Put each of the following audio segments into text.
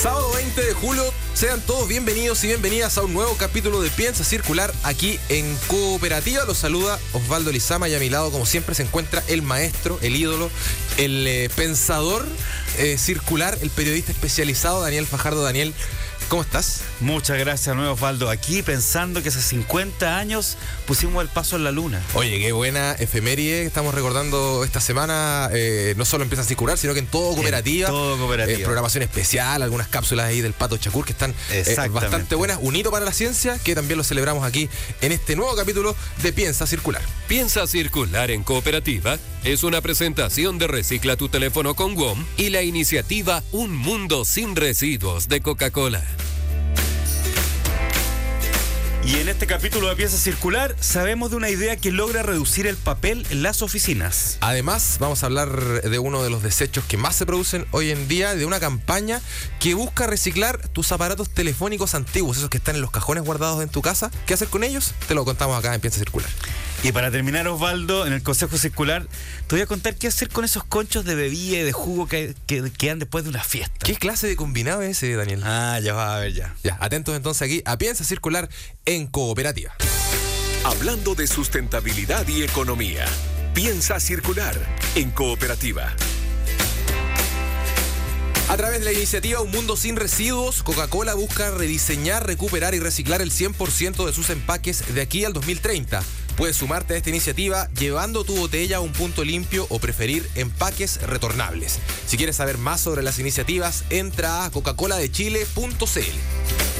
Sábado 20 de julio, sean todos bienvenidos y bienvenidas a un nuevo capítulo de Piensa Circular aquí en Cooperativa. Los saluda Osvaldo Lizama y a mi lado, como siempre, se encuentra el maestro, el ídolo, el eh, pensador eh, circular, el periodista especializado Daniel Fajardo. Daniel, ¿Cómo estás? Muchas gracias, nuevo Osvaldo. Aquí pensando que hace 50 años pusimos el paso en la luna. Oye, qué buena efeméride estamos recordando esta semana. Eh, no solo empieza a circular, sino que en todo cooperativa. todo cooperativa. Eh, programación especial, algunas cápsulas ahí del Pato Chacur que están eh, bastante buenas. Un hito para la ciencia, que también lo celebramos aquí en este nuevo capítulo de Piensa Circular. Piensa Circular en cooperativa es una presentación de Recicla tu teléfono con WOM y la iniciativa Un Mundo sin Residuos de Coca-Cola. Y en este capítulo de Pieza Circular sabemos de una idea que logra reducir el papel en las oficinas. Además, vamos a hablar de uno de los desechos que más se producen hoy en día, de una campaña que busca reciclar tus aparatos telefónicos antiguos, esos que están en los cajones guardados en tu casa. ¿Qué hacer con ellos? Te lo contamos acá en Piensa Circular. Y para terminar, Osvaldo, en el Consejo Circular, te voy a contar qué hacer con esos conchos de bebida y de jugo que, quedan después de una fiesta. ¿Qué clase de combinado es ese, Daniel? Ah, ya va a ver ya. Ya, atentos entonces aquí a Piensa Circular en Cooperativa. Hablando de sustentabilidad y economía, Piensa Circular en Cooperativa. A través de la iniciativa Un Mundo Sin Residuos, Coca-Cola busca rediseñar, recuperar y reciclar el 100% de sus empaques de aquí al 2030. Puedes sumarte a esta iniciativa llevando tu botella a un punto limpio o preferir empaques retornables. Si quieres saber más sobre las iniciativas, entra a coca-coladechile.cl.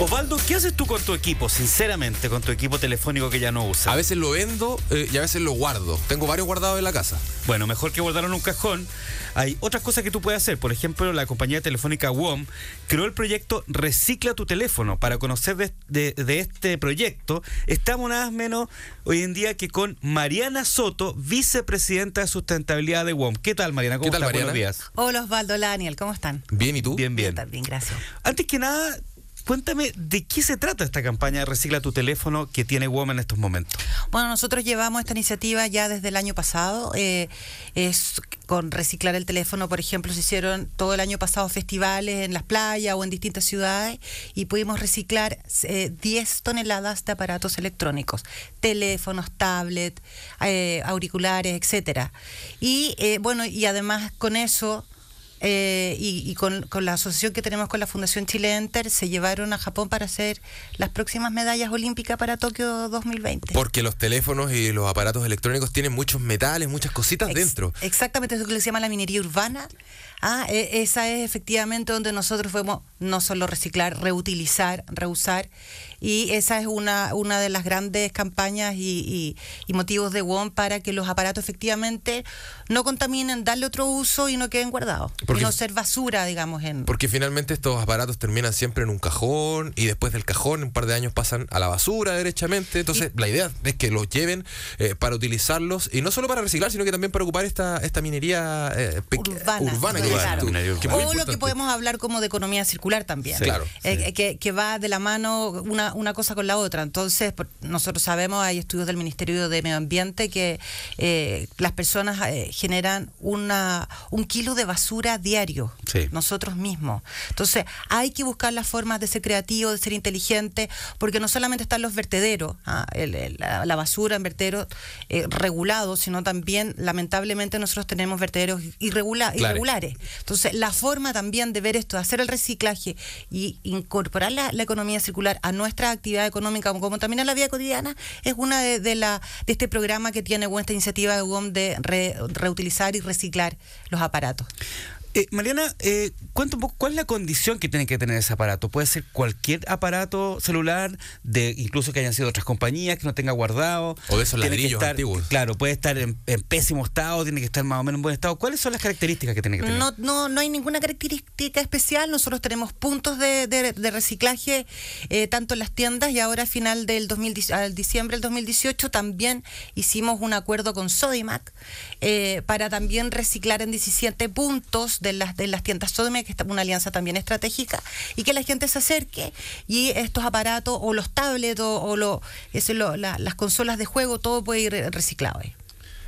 Osvaldo, ¿qué haces tú con tu equipo, sinceramente, con tu equipo telefónico que ya no usas? A veces lo vendo eh, y a veces lo guardo. Tengo varios guardados en la casa. Bueno, mejor que guardarlo en un cajón. Hay otras cosas que tú puedes hacer. Por ejemplo, la compañía telefónica WOM creó el proyecto Recicla tu teléfono. Para conocer de, este proyecto, estamos nada menos hoy en día que con Mariana Soto, vicepresidenta de sustentabilidad de WOM. ¿Qué tal, Mariana? ¿Cómo ¿Qué tal, Buenos días. Hola, Osvaldo, hola, Daniel. ¿Cómo están? Bien, ¿y tú? Bien, bien. Bien, gracias. Antes que nada, Cuéntame, ¿de qué se trata esta campaña Recicla tu teléfono que tiene WOM en estos momentos? Bueno, nosotros llevamos esta iniciativa ya desde el año pasado. Eh, es con reciclar el teléfono, por ejemplo, se hicieron todo el año pasado festivales en las playas o en distintas ciudades y pudimos reciclar 10 eh, toneladas de aparatos electrónicos, teléfonos, tablets, eh, auriculares, etcétera. Y bueno, y además con eso eh, y, con, la asociación que tenemos con la Fundación Chile Enter se llevaron a Japón para hacer las próximas medallas olímpicas para Tokio 2020. Porque los teléfonos y los aparatos electrónicos tienen muchos metales, muchas cositas dentro. Exactamente, eso que se llama la minería urbana. Ah, e, esa es efectivamente donde nosotros podemos no solo reciclar, reutilizar, reusar y esa es una, una de las grandes campañas y, motivos de WOM para que los aparatos efectivamente no contaminen, darle otro uso y no queden guardados. y no ser basura, digamos. En... Porque finalmente estos aparatos terminan siempre en un cajón y después del cajón un par de años pasan a la basura derechamente. Entonces la idea es que los lleven eh, para utilizarlos y no solo para reciclar, sino que también para ocupar esta, esta minería eh, urbana, que o lo que podemos hablar como de economía circular también. Claro. Eh, que, que va de la mano una una cosa con la otra. Entonces, nosotros sabemos, hay estudios del Ministerio de Medio Ambiente que eh, las personas eh, generan una, un kilo de basura diario, nosotros mismos. Entonces, hay que buscar las formas de ser creativo, de ser inteligente, porque no solamente están los vertederos, ah, la, basura en vertederos eh, regulados, sino también, lamentablemente, nosotros tenemos vertederos irregulares. Entonces, la forma también de ver esto, de hacer el reciclaje y incorporar la, economía circular a nuestra actividad económica como, también en la vida cotidiana es una de, la, de este programa que tiene esta iniciativa de UOM de reutilizar y reciclar los aparatos. Eh, Mariana, eh, cuenta un poco cuál es la condición que tiene que tener ese aparato. Puede ser cualquier aparato celular, de incluso que hayan sido otras compañías, que no tenga guardado. O de esos Tiene ladrillos estar- antiguos. Claro, puede estar en, en pésimo estado, tiene que estar más o menos en buen estado. ¿Cuáles son las características que tiene que tener? No, no, no hay ninguna característica especial. Nosotros tenemos puntos de, de- de reciclaje eh, tanto en las tiendas y ahora a final del 2010 al diciembre del 2018 también hicimos un acuerdo con Sodimac eh, para también reciclar en 17 puntos de las, de las tiendas Sodimac, que es una alianza también estratégica, y que la gente se acerque y estos aparatos o los tablets o, o lo- ese, lo- la- las consolas de juego, todo puede ir reciclado ahí.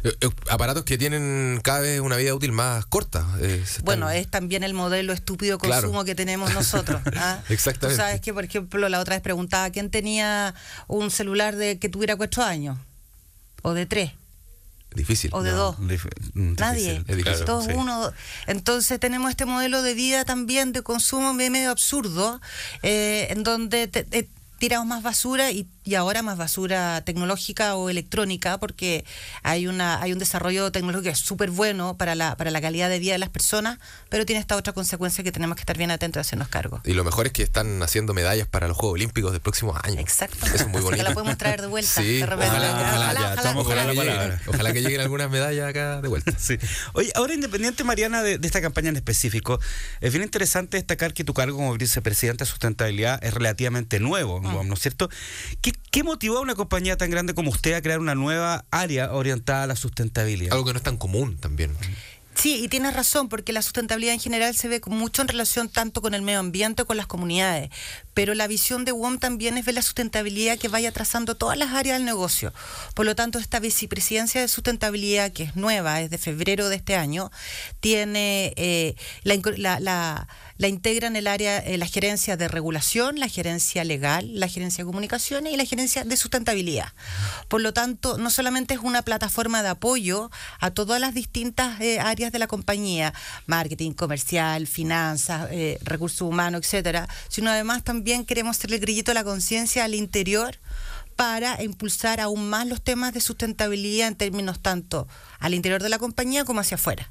Eh, eh, aparatos que tienen cada vez una vida útil más corta. eh, están- Bueno, es también el modelo estúpido Claro. consumo que tenemos nosotros. ¿ah? Exactamente. Tú sabes que, por ejemplo, la otra vez preguntaba quién tenía un celular de que tuviera cuatro años, o de tres, Difícil. o de dos. Dif- Nadie. difícil. Es difícil. Todos sí. uno. Entonces tenemos este modelo de vida también de consumo me- medio absurdo, eh, en donde te- te- tiramos más basura y, y ahora más basura tecnológica o electrónica, porque hay una hay un desarrollo tecnológico que es súper bueno para la, para la calidad de vida de las personas, pero tiene esta otra consecuencia que tenemos que estar bien atentos a hacernos cargo. Y lo mejor es que están haciendo medallas para los Juegos Olímpicos del próximo año. Exacto. Eso es muy Así que bonito. la podemos traer de vuelta, Sí, de repente. ojalá, que lleguen, palabra. ojalá que lleguen algunas medallas acá de vuelta. Sí. Oye, ahora independiente, Mariana, de, de esta campaña en específico, es bien interesante destacar que tu cargo como vicepresidenta de sustentabilidad es relativamente nuevo, ¿no es cierto? ¿Qué, qué motivó a una compañía tan grande como usted a crear una nueva área orientada a la sustentabilidad? Algo que no es tan común también. Sí, y tienes razón, porque la sustentabilidad en general se ve mucho en relación tanto con el medio ambiente como con las comunidades. Pero la visión de WOM también es ver la sustentabilidad que vaya trazando todas las áreas del negocio. Por lo tanto, esta vicepresidencia de sustentabilidad, que es nueva, es de febrero de este año, tiene eh, la, la, la- la integra en el área, eh, la gerencia de regulación, la gerencia legal, la gerencia de comunicaciones y la gerencia de sustentabilidad. Por lo tanto, no solamente es una plataforma de apoyo a todas las distintas eh, áreas de la compañía, marketing, comercial, finanzas, eh, recursos humanos, etcétera, sino además también queremos hacerle el grillito a la conciencia al interior para impulsar aún más los temas de sustentabilidad en términos tanto al interior de la compañía como hacia afuera.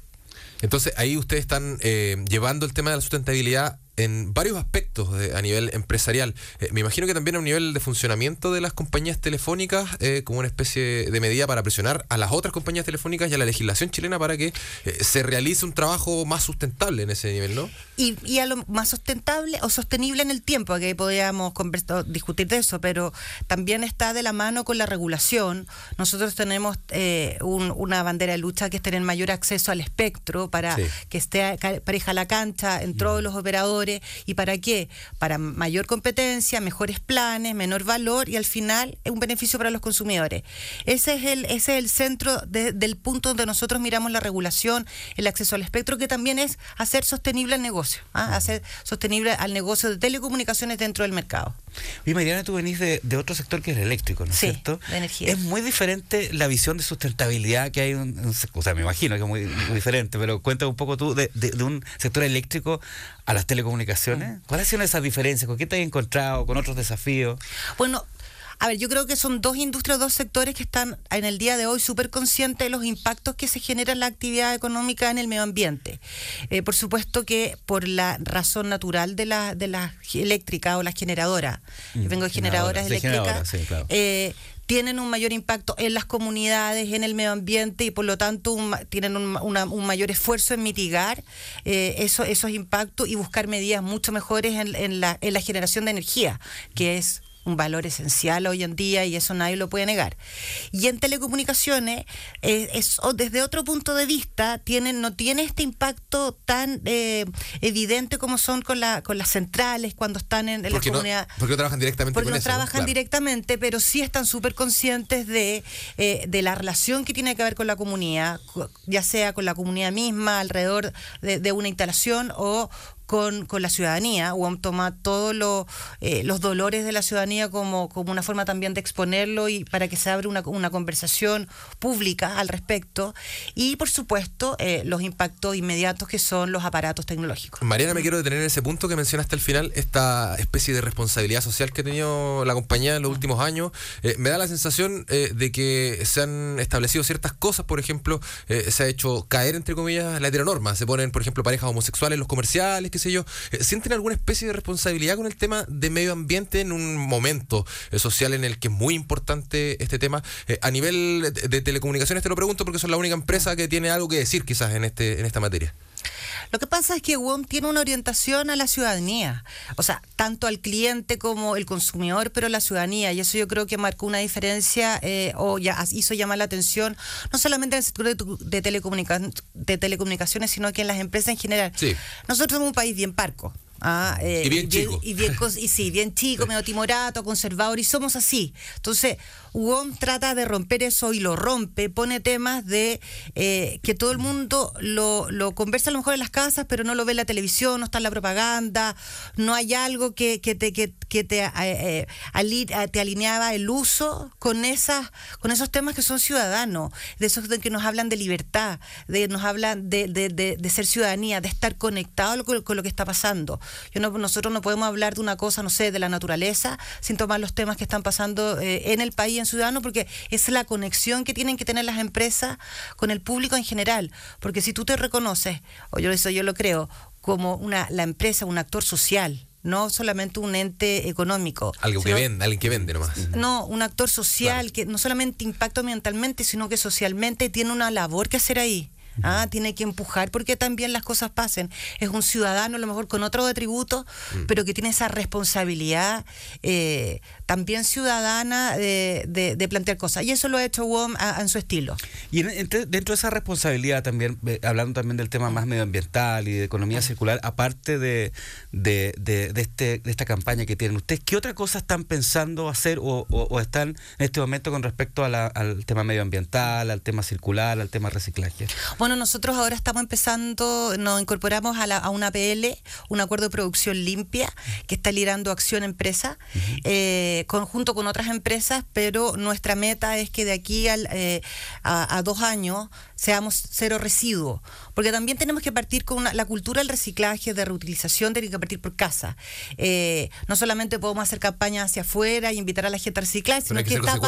Entonces, ahí ustedes están eh, llevando el tema de la sustentabilidad en varios aspectos de- a nivel empresarial. Eh, me imagino que también a un nivel de funcionamiento de las compañías telefónicas, eh, como una especie de medida para presionar a las otras compañías telefónicas y a la legislación chilena para que eh, se realice un trabajo más sustentable en ese nivel, ¿no? y, y a lo más sustentable o sostenible en el tiempo, que podríamos conversar- discutir de eso, pero también está de la mano con la regulación. Nosotros tenemos eh, un- una bandera de lucha que es tener mayor acceso al espectro para Sí. que esté pareja la cancha en todos los operadores. ¿Y para qué? Para mayor competencia, mejores planes, menor valor y al final un beneficio para los consumidores. Ese es el, ese es el centro de- del punto donde nosotros miramos la regulación, el acceso al espectro, que también es hacer sostenible el negocio, ¿ah? hacer sostenible al negocio de telecomunicaciones dentro del mercado. Y Mariana, tú venís de, de otro sector que es el eléctrico, ¿no es Sí, cierto? de energía. Es muy diferente la visión de sustentabilidad que hay, un o sea, me imagino que es muy, muy diferente, pero cuéntame un poco tú de, de- de un sector eléctrico a las telecomunicaciones. ¿Cuáles son esas diferencias? ¿Con qué te has encontrado? ¿Con otros desafíos? Bueno, a ver, yo creo que son dos industrias, dos sectores que están en el día de hoy súper conscientes de los impactos que se genera en la actividad económica en el medio ambiente. Eh, por supuesto que por la razón natural de la, de la eléctrica o las generadoras, Mm, yo vengo de generadoras, eléctricas, generadoras, sí, claro. eh, tienen un mayor impacto en las comunidades, en el medio ambiente y por lo tanto un tienen un, una- un mayor esfuerzo en mitigar eh, eso- esos impactos y buscar medidas mucho mejores en, en la, en la generación de energía, que es un valor esencial hoy en día y eso nadie lo puede negar. Y en telecomunicaciones, eh, es, o desde otro punto de vista, tienen, no tiene este impacto tan eh, evidente como son con, la, con las centrales cuando están en, en la no, comunidad. porque no trabajan directamente Porque con no eso. trabajan Claro. directamente, pero sí están súper conscientes de, eh, de la relación que tiene que ver con la comunidad, ya sea con la comunidad misma, alrededor de, de una instalación o con, con la ciudadanía. UOM toma todos eh, los dolores de la ciudadanía como, como una forma también de exponerlo y para que se abra una, una conversación pública al respecto. Y, por supuesto, eh, los impactos inmediatos que son los aparatos tecnológicos. Mariana, me quiero detener en ese punto que mencionaste al final, esta especie de responsabilidad social que ha tenido la compañía en los últimos años. Eh, me da la sensación de que se han establecido ciertas cosas, por ejemplo, se ha hecho caer, entre comillas, la heteronorma. Se ponen, por ejemplo, parejas homosexuales en los comerciales, qué sé yo. ¿Sienten alguna especie de responsabilidad con el tema de medio ambiente en un momento eh, social en el que es muy importante este tema. Eh, a nivel de, telecomunicaciones te lo pregunto porque son la única empresa que tiene algo que decir quizás en, este, en esta materia. Lo que pasa es que WOM tiene una orientación a la ciudadanía, o sea, tanto al cliente como el consumidor, pero la ciudadanía, y eso yo creo que marcó una diferencia eh, o ya hizo llamar la atención, no solamente en el sector de, de telecomunicaciones, sino que en las empresas en general. Nosotros somos un país bien parco, Ah, eh, y bien chico. Y, bien, y sí, bien chico, medio timorato, conservador, y somos así. Entonces, UOM trata de romper eso y lo rompe, pone temas de eh, que todo el mundo lo, lo, conversa a lo mejor en las casas, pero no lo ve en la televisión, no está en la propaganda, no hay algo que, que te, que, te, eh, eh, te alineaba el uso con, esas, con esos temas que son ciudadanos, de esos de que nos hablan de libertad, de nos hablan de, de, de, ser ciudadanía, de estar conectado con, lo que está pasando. Yo no, nosotros no podemos hablar de una cosa, no sé, de la naturaleza, sin tomar los temas que están pasando en el país, ciudadano porque es la conexión que tienen que tener las empresas con el público en general. Porque si tú te reconoces, o yo eso yo lo creo, como una la empresa, un actor social, no solamente un ente económico. Algo que vende, alguien que vende nomás. No, un actor social que no solamente impacta ambientalmente, sino que socialmente tiene una labor que hacer ahí. ¿Ah? tiene que empujar porque también las cosas pasen. Es un ciudadano a lo mejor con otro atributo, mm. pero que tiene esa responsabilidad eh, también ciudadana de, plantear cosas. Y eso lo ha hecho WOM en su estilo. Y dentro de esa responsabilidad también, eh, hablando también del tema más medioambiental y de economía circular, aparte de, de, este, de esta campaña que tienen ustedes, ¿qué otra cosa están pensando hacer o, están en este momento con respecto al tema medioambiental, al tema circular, al tema reciclaje? Bueno, nosotros ahora estamos empezando, nos incorporamos a, la, a una PL, un acuerdo de producción limpia, que está liderando Acción Empresa, eh, conjunto con otras empresas, pero nuestra meta es que de aquí al, eh, a, dos años seamos cero residuos, porque también tenemos que partir con la cultura del reciclaje, de reutilización, tiene que partir por casa. Eh, no solamente podemos hacer campañas hacia afuera y invitar a la gente a reciclar, sino que, está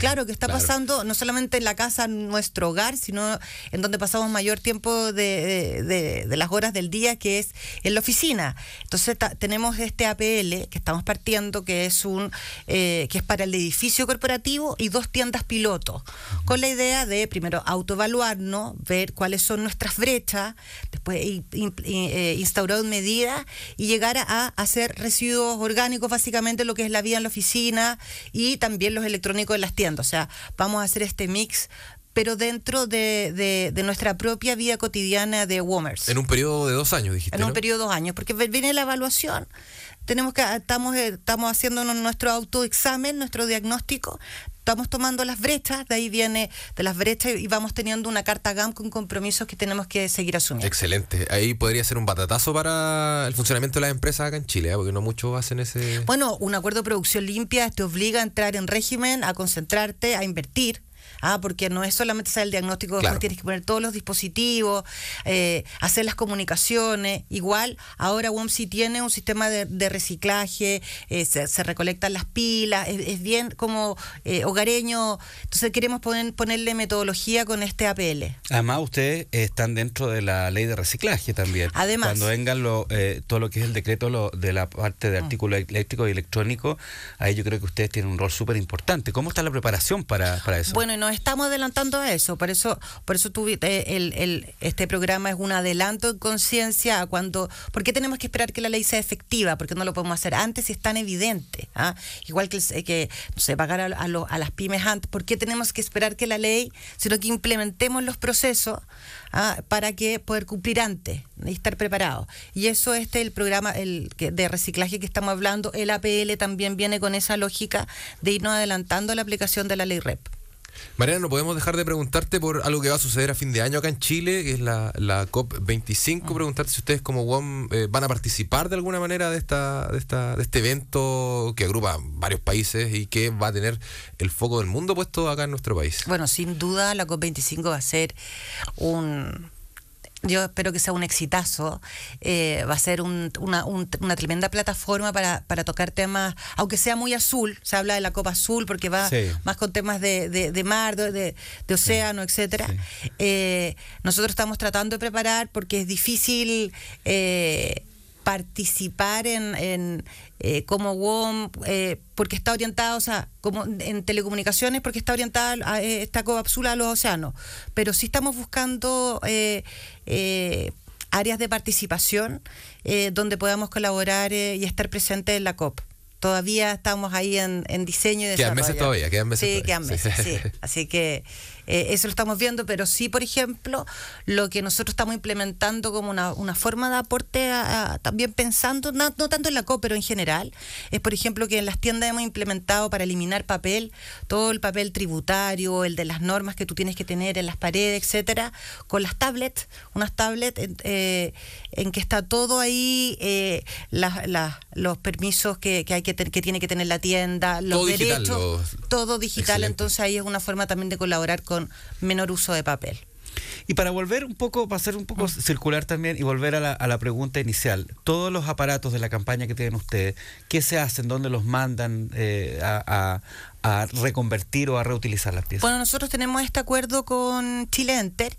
claro que está pasando no solamente en la casa, en nuestro hogar, sino en donde pasamos mayor tiempo de, las horas del día, que es en la oficina. Entonces tenemos este APL que estamos partiendo, que es un eh, que es para el edificio corporativo y dos tiendas piloto, con la idea de primero autoevaluar ver cuáles son nuestras brechas, después eh, instaurar medidas y llegar a, hacer residuos orgánicos, básicamente lo que es la vida en la oficina y también los electrónicos en las tiendas. O sea, vamos a hacer este mix pero dentro de, nuestra propia vida cotidiana de Womers. En un periodo de dos años, dijiste. En un periodo de dos años, porque viene la evaluación tenemos que estamos eh, estamos haciendo nuestro autoexamen, nuestro diagnóstico, estamos tomando las brechas, de ahí viene de las brechas y vamos teniendo una carta GAM con compromisos que tenemos que seguir asumiendo. Excelente. Ahí podría ser un batatazo para el funcionamiento de las empresas acá en Chile, ¿eh? porque no muchos hacen ese... Bueno, un acuerdo de producción limpia te obliga a entrar en régimen, a concentrarte, a invertir Ah, porque no es solamente hacer el diagnóstico, tienes que poner todos los dispositivos, eh, hacer las comunicaciones. Igual, ahora WOMSI tiene un sistema de, reciclaje, eh, se, recolectan las pilas, es, bien como eh, hogareño. Entonces queremos poner, ponerle metodología con este APL. Además, ustedes están dentro de la ley de reciclaje también. Además. Cuando vengan lo, todo lo que es el decreto de la parte de mm. artículos eléctricos y electrónicos, ahí yo creo que ustedes tienen un rol súper importante. ¿Cómo está la preparación para, para eso? Bueno, nos estamos adelantando a eso, por eso, por eso tuviste el, el, este programa es un adelanto en conciencia a cuando, ¿por qué tenemos que esperar que la ley sea efectiva? Porque no lo podemos hacer antes si es tan evidente. ¿ah? Igual que, que no sé, pagar a, a, las pymes antes, ¿por qué tenemos que esperar que la ley, sino que implementemos los procesos ¿ah? para que poder cumplir antes y estar preparados? Y eso este el programa el, de reciclaje que estamos hablando, el APL también viene con esa lógica de irnos adelantando la aplicación de la ley REP. Mariana, no podemos dejar de preguntarte por algo que va a suceder a fin de año acá en Chile, que es la, la COP25. Preguntarte si ustedes como WOM eh, van a participar de alguna manera de esta, de esta, de este evento que agrupa varios países y que va a tener el foco del mundo puesto acá en nuestro país. Bueno, sin duda la COP25 va a ser un yo espero que sea un exitazo. Eh, va a ser un- una, un- una tremenda plataforma para, para tocar temas, aunque sea muy azul, se habla de la Copa Azul porque va Sí. más con temas de, de- de mar, de, de- océano, etcétera. Eh, nosotros estamos tratando de preparar porque es difícil eh, participar en, en, eh, como WOM, eh, porque está orientada, o sea, como en telecomunicaciones, porque está orientada a eh, esta coapsula a los océanos. Pero sí estamos buscando eh, eh, áreas de participación eh, donde podamos colaborar eh, y estar presentes en la COP. Todavía estamos ahí en, en diseño y Quedan meses desarrollo. todavía, quedan meses Sí, todavía. quedan meses, Sí. sí. Así que eh, eso lo estamos viendo, pero sí, por ejemplo, lo que nosotros estamos implementando como una, una forma de aporte, a- a- también pensando, no, no tanto en la COP, pero en general, es por ejemplo que en las tiendas hemos implementado para eliminar papel, todo el papel tributario, el de las normas que tú tienes que tener en las paredes, etcétera, con las tablets, unas tablets en, eh, en que está todo ahí, eh, las- las- los permisos que, que hay que ten- que tiene que tener la tienda, los Todo digital, derechos, los- todo digital, Excelente. entonces ahí es una forma también de colaborar con menor uso de papel. Y para volver un poco, para ser un poco circular también y volver a la, a la pregunta inicial, todos los aparatos de la campaña que tienen ustedes, ¿qué se hacen? ¿Dónde los mandan eh, a, a- a reconvertir o a reutilizar las piezas? Bueno, nosotros tenemos este acuerdo con Chile Enter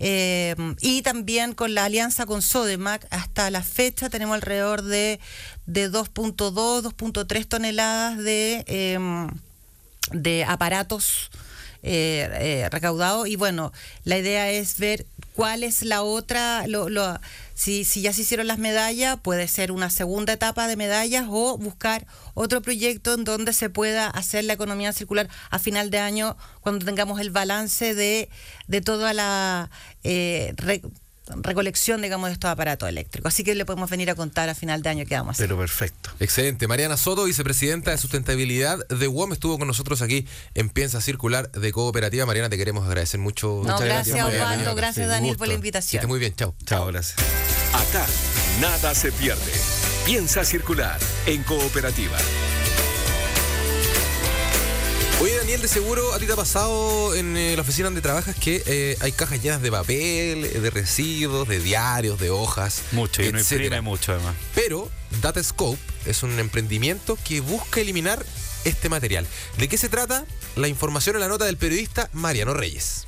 eh, y también con la alianza con Sodemac. Hasta la fecha tenemos alrededor de, de 2.2, 2.3 toneladas de, eh, de aparatos eh, eh, recaudados y bueno, la idea es ver cuál es la otra, lo, lo- si, si ya se hicieron las medallas, puede ser una segunda etapa de medallas o buscar otro proyecto en donde se pueda hacer la economía circular a final de año cuando tengamos el balance de, de toda la eh, recolección, digamos, de estos aparatos eléctricos. Así que le podemos venir a contar a final de año qué vamos a hacer. Pero perfecto. Excelente. Mariana Soto, vicepresidenta de sustentabilidad de WOM, estuvo con nosotros aquí en Piensa Circular de Cooperativa. Mariana, te queremos agradecer mucho. No, Muchas gracias. Osvaldo, gracias Sí, Daniel por la Que invitación. esté muy bien, chao. Chao, gracias. Acá, nada se pierde. Piensa circular en cooperativa. Oye, Daniel, de seguro a ti te ha pasado en eh, la oficina donde trabajas que eh, hay cajas llenas de papel, eh, de residuos, de diarios, de hojas. Mucho, y etcétera. imprime mucho además. Pero Datascope es un emprendimiento que busca eliminar este material. ¿De qué se trata? La información en la nota del periodista Mariano Reyes.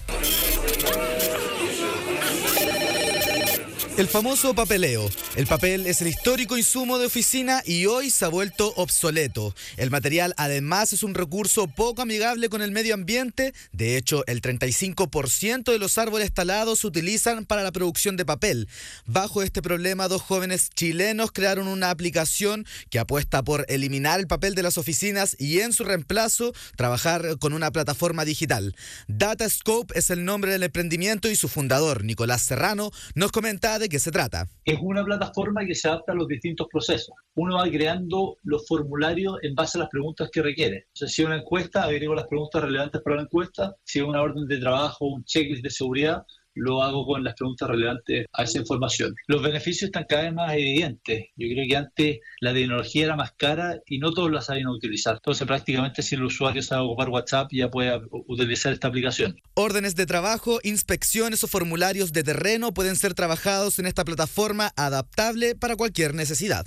El famoso papeleo. El papel es el histórico insumo de oficina y hoy se ha vuelto obsoleto. El material además es un recurso poco amigable con el medio ambiente. De hecho, el 35% de los árboles talados se utilizan para la producción de papel. Bajo este problema, dos jóvenes chilenos crearon una aplicación que apuesta por eliminar el papel de las oficinas y en su reemplazo trabajar con una plataforma digital. Datascope es el nombre del emprendimiento y su fundador, Nicolás Serrano, nos comenta de qué se trata. es una plataforma que se adapta a los distintos procesos. Uno va creando los formularios en base a las preguntas que requiere. Si es una encuesta, agrego las preguntas relevantes para la encuesta. Si es una orden de trabajo, un checklist de seguridad, lo hago con las preguntas relevantes a esa información. Los beneficios están cada vez más evidentes. Yo creo que antes la tecnología era más cara y no todos la sabían utilizar. Entonces, prácticamente si el usuario sabe ocupar WhatsApp, ya puede utilizar esta aplicación. Órdenes de trabajo, inspecciones o formularios de terreno pueden ser trabajados en esta plataforma adaptable para cualquier necesidad.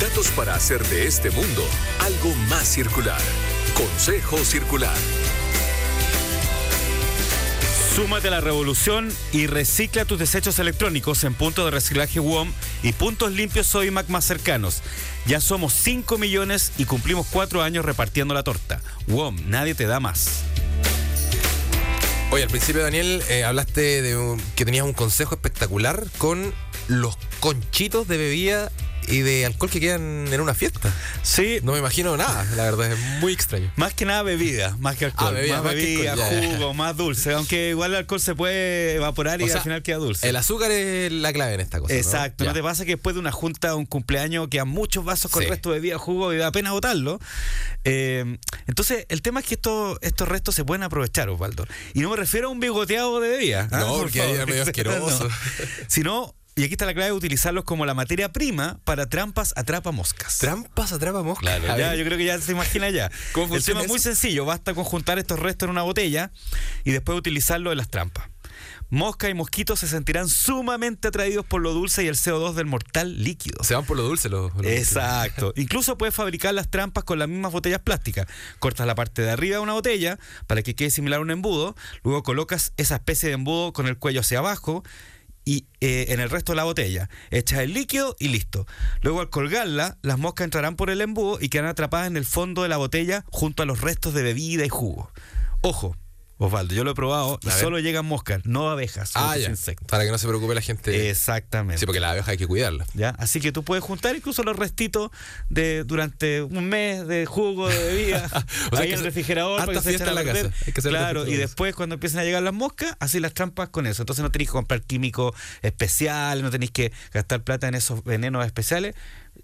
Datos para hacer de este mundo algo más circular. Consejo Circular. Súmate a la revolución y recicla tus desechos electrónicos en puntos de reciclaje WOM y puntos limpios Sodimac más cercanos. Ya somos 5 millones y cumplimos 4 años repartiendo la torta. WOM, nadie te da más. Oye, al principio, Daniel, eh, hablaste de que tenías un consejo espectacular con los conchitos de bebida y de alcohol que quedan en una fiesta. Sí, No me imagino nada, la verdad, es muy extraño. Más que nada bebida, más que alcohol. Ah, bebida, más bebida, alcohol, jugo, más dulce. Aunque igual el alcohol se puede evaporar y O sea, al final queda dulce. El azúcar es la clave en esta cosa. ¿no? Exacto, ¿no? Ya. te pasa que después de una junta o un cumpleaños quedan muchos vasos con Sí. resto de bebida, jugo y da pena botarlo? Eh, entonces, el tema es que esto- estos restos se pueden aprovechar, Osvaldo. Y no me refiero a un bigoteado de bebida. ¿ah? No, Por porque ahí era medio asqueroso. No. Sino, y aquí está la clave de utilizarlos como la materia prima para trampas atrapa moscas. Trampas atrapa moscas. Claro, ya, yo creo que ya se imagina ya. ¿Cómo el tema es muy sencillo, basta con juntar estos restos en una botella y después utilizarlo en las trampas. Mosca y mosquitos se sentirán sumamente atraídos por lo dulce y el CO2 del mortal líquido. Se van por lo dulce los. los- Exacto. Incluso puedes fabricar las trampas con las mismas botellas plásticas. Cortas la parte de arriba de una botella para que quede similar a un embudo. Luego colocas esa especie de embudo con el cuello hacia abajo y eh, en el resto de la botella. Echas el líquido y listo. Luego al colgarla, las moscas entrarán por el embudo y quedarán atrapadas en el fondo de la botella junto a los restos de bebida y jugo. Ojo. Osvaldo, yo lo he probado y solo llegan moscas, no abejas, Ah, ya. insectos. Para que no se preocupe la gente. Exactamente. Sí, porque la abeja hay que cuidarla. ¿ya? Así que tú puedes juntar incluso los restitos de durante un mes de jugo de bebida O sea, ahí en el refrigerador para que se echen a la casa. Hay que hacer Claro, y después cuando empiecen a llegar las moscas, así las trampas con eso. Entonces no tenéis que comprar químicos especiales, no tenéis que gastar plata en esos venenos especiales.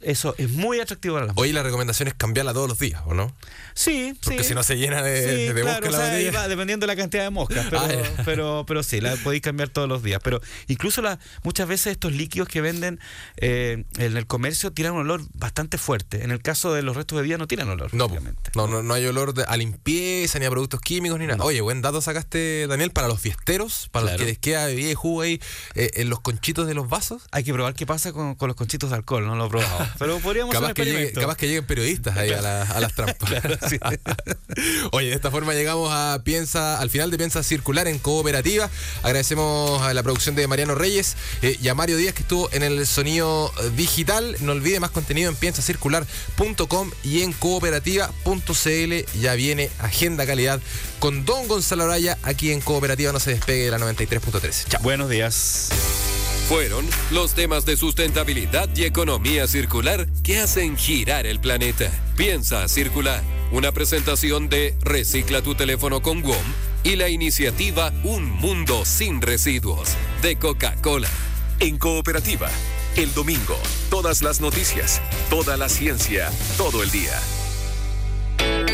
Eso es muy atractivo para las moscas. Hoy la recomendación es cambiarla todos los días, ¿o no? Sí, Porque sí. si no se llena de, Sí, de claro, o sea, va dependiendo de la cantidad de moscas, pero, Ah, pero, pero sí, la podéis cambiar todos los días. Pero incluso la, muchas veces estos líquidos que venden eh, en el comercio tiran un olor bastante fuerte. En el caso de los restos de bebida no tiran olor. No, no, no, no hay olor de- a limpieza, ni a productos químicos, ni nada. Oye, buen dato sacaste, Daniel, para los fiesteros, para los que les queda bebida y jugo ahí eh, en los conchitos de los vasos. Hay que probar qué pasa con, con los conchitos de alcohol, no lo he probado. Pero podríamos Capaz que, llegue- experimento. capaz que lleguen periodistas ahí a, la- a las trampas. Oye, de esta forma llegamos a Piensa, al final de Piensa Circular en Cooperativa. Agradecemos a la producción de Mariano Reyes eh, y a Mario Díaz que estuvo en el sonido eh, digital. No olvide más contenido en piensacircular.com y en cooperativa.cl. Ya viene Agenda Calidad con Don Gonzalo Araya aquí en Cooperativa. No se despegue de la 93.3. Chao. Buenos días. Fueron los temas de sustentabilidad y economía circular que hacen girar el planeta. Piensa circular. Una presentación de Recicla tu teléfono con WOM y la iniciativa Un Mundo sin Residuos de Coca-Cola. En cooperativa, el domingo, todas las noticias, toda la ciencia, todo el día.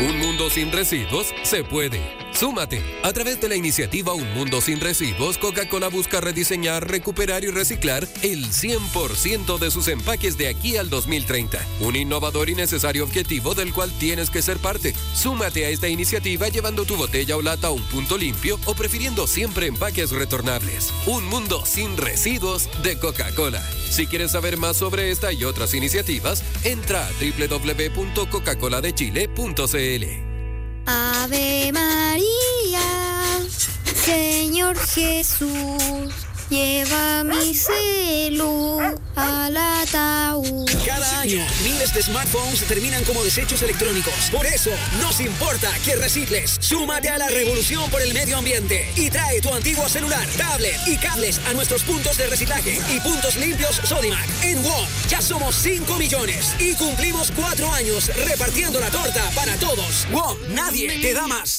Un mundo sin residuos se puede. Súmate. A través de la iniciativa Un Mundo Sin Residuos, Coca-Cola busca rediseñar, recuperar y reciclar el 100% de sus empaques de aquí al 2030. Un innovador y necesario objetivo del cual tienes que ser parte. Súmate a esta iniciativa llevando tu botella o lata a un punto limpio o prefiriendo siempre empaques retornables. Un mundo sin residuos de Coca-Cola. Si quieres saber más sobre esta y otras iniciativas, entra a www.coca-coladechile.cl. Ave María, Señor Jesús, lleva mi celu al ataúd. Cada año, miles de smartphones terminan como desechos electrónicos. Por eso, nos importa que recicles. Súmate a la revolución por el medio ambiente y trae tu antiguo celular, tablet y cables a nuestros puntos de reciclaje y puntos limpios Sodimac. En WOM ya somos 5 millones y cumplimos 4 años repartiendo la torta para todos. WOM, nadie te da más.